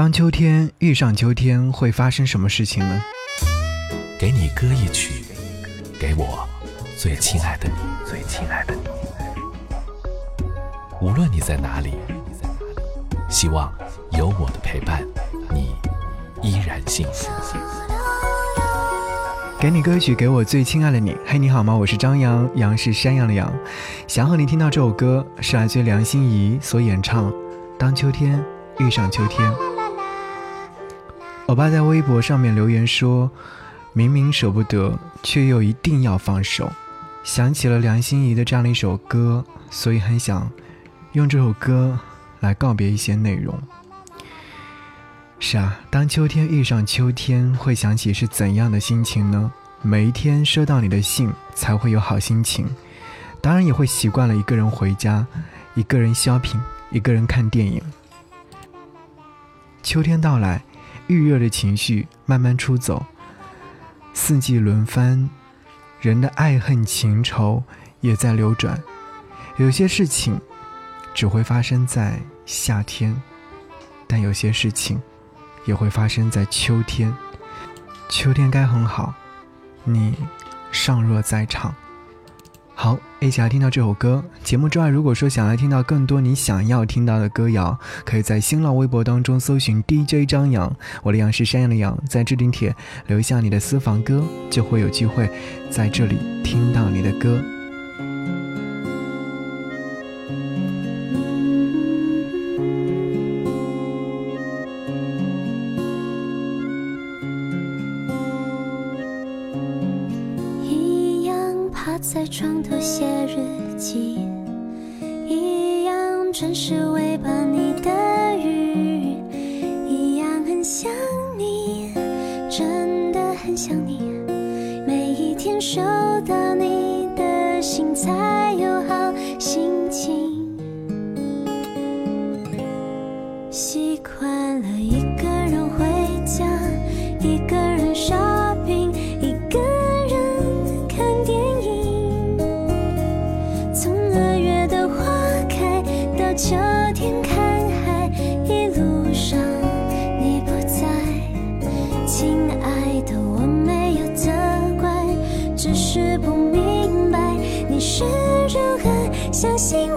当秋天遇上秋天，会发生什么事情呢？给你歌一曲，给我最亲爱的你，最亲爱的你。无论你在哪里，希望有我的陪伴，你依然幸福。给你歌曲，给我最亲爱的你。嘿，你好吗？我是张扬，杨是山羊的羊。想和你听到这首歌，是来自梁心颐所演唱《当秋天遇上秋天》。我爸在微博上面留言说：“明明舍不得，却又一定要放手。”想起了梁心颐的这样的一首歌，所以很想用这首歌来告别一些内容。是啊，当秋天遇上秋天，会想起是怎样的心情呢？每一天收到你的信，才会有好心情。当然也会习惯了一个人回家，一个人 shopping，一个人看电影。秋天到来。预热的情绪慢慢出走，四季轮番，人的爱恨情仇也在流转。有些事情只会发生在夏天，但有些事情也会发生在秋天。秋天该很好，你尚若在场。好，一起来听到这首歌。节目之外，如果说想要听到更多你想要听到的歌谣，可以在新浪微博当中搜寻 DJ 张扬，我的杨是山羊的羊，在置顶帖留下你的私房歌，就会有机会在这里听到你的歌。在床头写日记，一样准时喂饱你的鱼，一样很想你，真的很想你。每一天收到你的信才有好心情，习惯了一个人回家，一个如何相信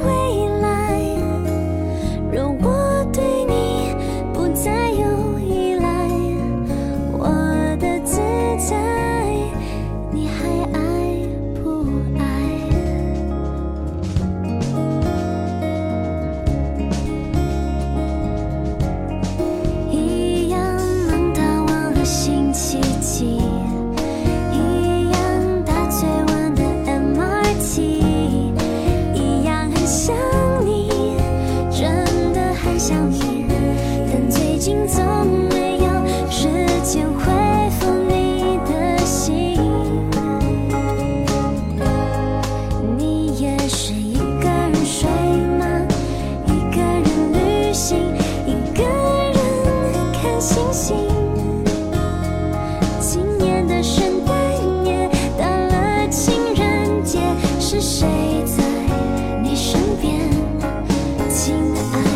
今年的圣诞夜到了情人节是谁在你身边？亲爱。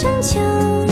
深秋